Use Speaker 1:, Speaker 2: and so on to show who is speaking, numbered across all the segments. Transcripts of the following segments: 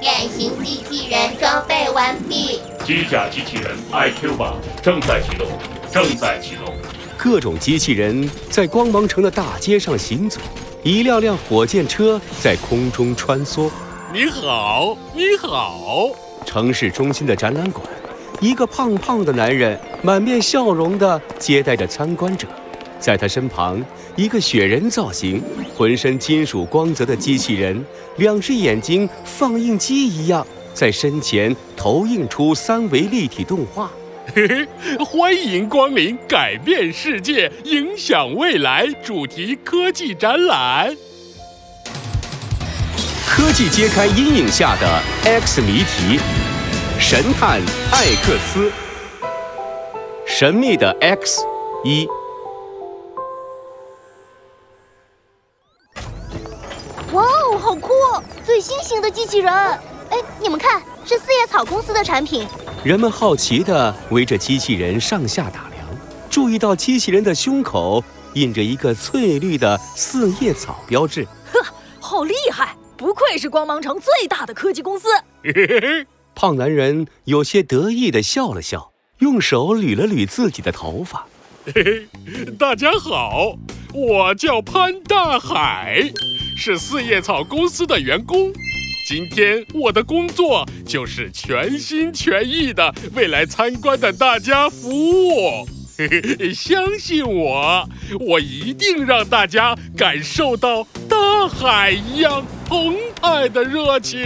Speaker 1: 变形机器人装备完毕，
Speaker 2: 机甲机器人 IQ 八正在启动，正在启动。
Speaker 3: 各种机器人在光芒城的大街上行走，一辆辆火箭车在空中穿梭。
Speaker 4: 你好，你好。
Speaker 3: 城市中心的展览馆，一个胖胖的男人满面笑容地接待着参观者，在他身旁，一个雪人造型、浑身金属光泽的机器人，两只眼睛放映机一样，在身前投映出三维立体动画。
Speaker 4: 嘿嘿，欢迎光临改变世界、影响未来主题科技展览。
Speaker 3: 科技揭开阴影下的 X 谜题，神探艾克斯，神秘的 X 一。
Speaker 5: 最新型的机器人。哎，你们看，是四叶草公司的产品。
Speaker 3: 人们好奇地围着机器人上下打量，注意到机器人的胸口印着一个翠绿的四叶草标志。
Speaker 6: 呵，好厉害！不愧是光芒城最大的科技公司。
Speaker 3: 胖男人有些得意地笑了笑，用手捋了捋自己的头发。
Speaker 4: 大家好，我叫潘大海，是四叶草公司的员工。今天我的工作就是全心全意的为来参观的大家服务。相信我，我一定让大家感受到大海一样澎湃的热情。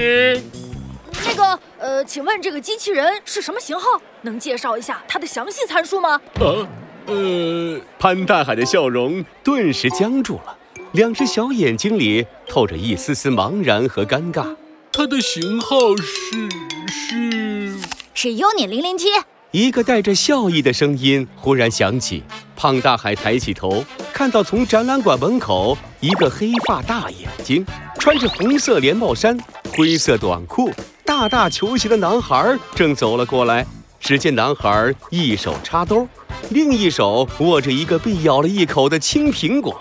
Speaker 6: 那个，呃，请问这个机器人是什么型号？能介绍一下它的详细参数吗？
Speaker 4: 啊，呃，
Speaker 3: 潘大海的笑容顿时僵住了，两只小眼睛里透着一丝丝茫然和尴尬。
Speaker 4: 它的型号是是
Speaker 5: 是 UNI 零零七。
Speaker 3: 一个带着笑意的声音忽然响起。胖大海抬起头，看到从展览馆门口一个黑发大眼睛、穿着红色连帽衫、灰色短裤、大大球鞋的男孩正走了过来。只见男孩一手插兜，另一手握着一个被咬了一口的青苹果，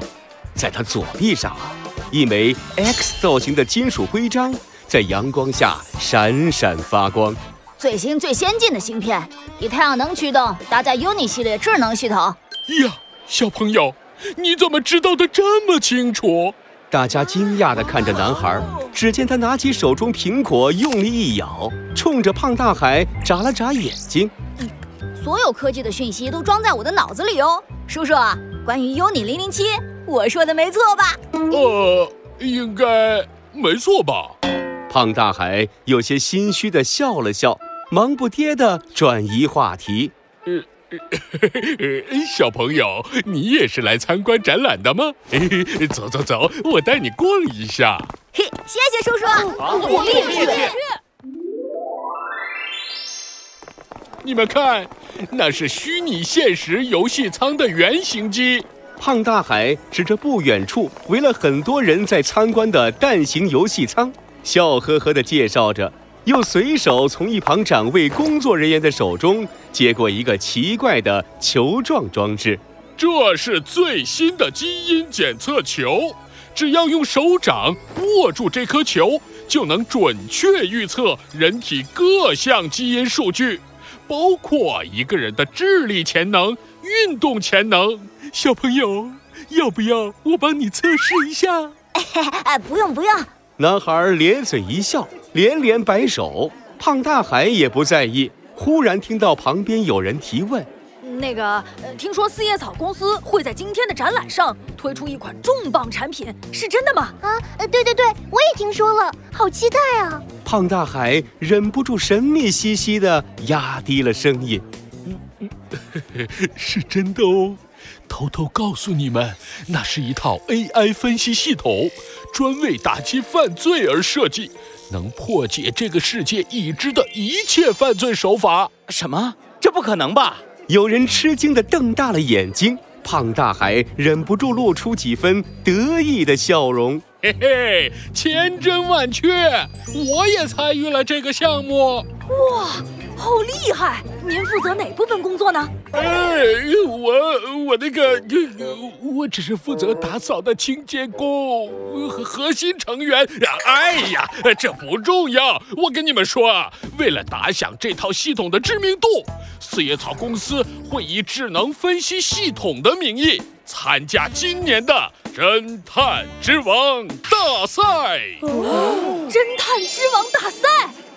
Speaker 3: 在他左臂上啊，一枚 X 造型的金属徽章。在阳光下闪闪发光，
Speaker 5: 最新最先进的芯片，以太阳能驱动，搭载 UNI 系列智能系统。
Speaker 4: 呀，小朋友，你怎么知道的这么清楚？
Speaker 3: 大家惊讶地看着男孩，只见他拿起手中苹果，用力一咬，冲着胖大海眨了眨眼睛。
Speaker 5: 所有科技的讯息都装在我的脑子里哦，叔叔，关于 UNI 零零七，我说的没错吧？
Speaker 4: 呃，应该没错吧。
Speaker 3: 胖大海有些心虚的笑了笑，忙不迭的转移话题。呃，
Speaker 4: 小朋友，你也是来参观展览的吗？走走走，我带你逛一下。
Speaker 5: 嘿，谢谢叔叔，我们也去。
Speaker 4: 你们看，那是虚拟现实游戏舱的原型机。
Speaker 3: 胖大海指着不远处围了很多人在参观的蛋形游戏舱。笑呵呵地介绍着，又随手从一旁展位工作人员的手中接过一个奇怪的球状装置。
Speaker 4: 这是最新的基因检测球，只要用手掌握住这颗球，就能准确预测人体各项基因数据，包括一个人的智力潜能、运动潜能。小朋友，要不要我帮你测试一下？
Speaker 5: 哎，不用不用。
Speaker 3: 男孩咧嘴一笑，连连摆手。胖大海也不在意。忽然听到旁边有人提问：“
Speaker 6: 那个，听说四叶草公司会在今天的展览上推出一款重磅产品，是真的吗？”“
Speaker 5: 啊，对对对，我也听说了，好期待啊！”
Speaker 3: 胖大海忍不住神秘兮兮的压低了声音：“嗯 嗯
Speaker 4: 是真的哦。”偷偷告诉你们，那是一套 AI 分析系统，专为打击犯罪而设计，能破解这个世界已知的一切犯罪手法。
Speaker 7: 什么？这不可能吧？
Speaker 3: 有人吃惊地瞪大了眼睛。胖大海忍不住露出几分得意的笑容。
Speaker 4: 嘿嘿，千真万确，我也参与了这个项目。
Speaker 6: 哇！好厉害！您负责哪部分工作呢？
Speaker 4: 哎，我我那个，呃我只是负责打扫的清洁工，核核心成员。哎呀，这不重要。我跟你们说啊，为了打响这套系统的知名度，四叶草公司会以智能分析系统的名义参加今年的侦探之王大赛。
Speaker 6: 哦侦探之王大赛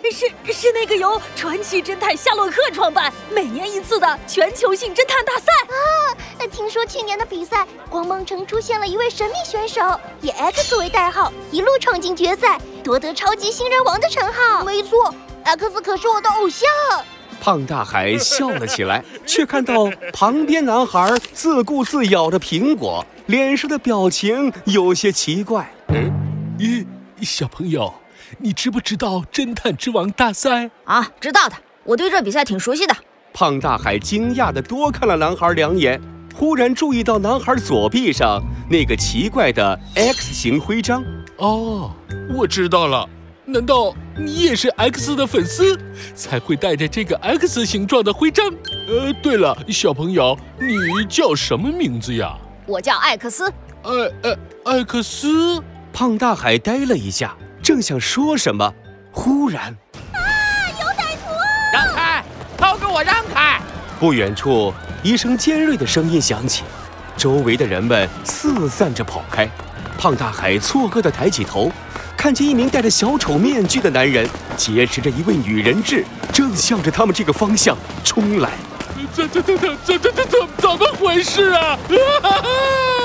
Speaker 6: 是是那个由传奇侦探夏洛克创办，每年一次的全球性侦探大赛。
Speaker 1: 啊听说去年的比赛，光芒城出现了一位神秘选手，以 X 为代号，一路闯进决赛，夺得超级新人王的称号。
Speaker 5: 没错，X 可是我的偶像。
Speaker 3: 胖大海笑了起来，却看到旁边男孩自顾自咬着苹果，脸上的表情有些奇怪。
Speaker 4: 嗯咦，小朋友，你知不知道侦探之王大赛？
Speaker 5: 啊，知道的，我对这比赛挺熟悉的。
Speaker 3: 胖大海惊讶地多看了男孩两眼，忽然注意到男孩左臂上那个奇怪的 X 型徽章。
Speaker 4: 哦，我知道了。难道你也是 X 的粉丝，才会带着这个 X 形状的徽章？呃，对了，小朋友，你叫什么名字呀？
Speaker 5: 我叫艾克斯。
Speaker 4: 艾艾艾克斯。
Speaker 3: 胖大海呆了一下，正想说什么，忽然啊，有歹徒
Speaker 7: 让开，都给我让开！
Speaker 3: 不远处一声尖锐的声音响起，周围的人们四散着跑开。胖大海错愕地抬起头，看见一名戴着小丑面具的男人劫持着一位女人质，正向着他们这个方向冲来。
Speaker 4: 这这这这这这这怎怎么回事啊？啊！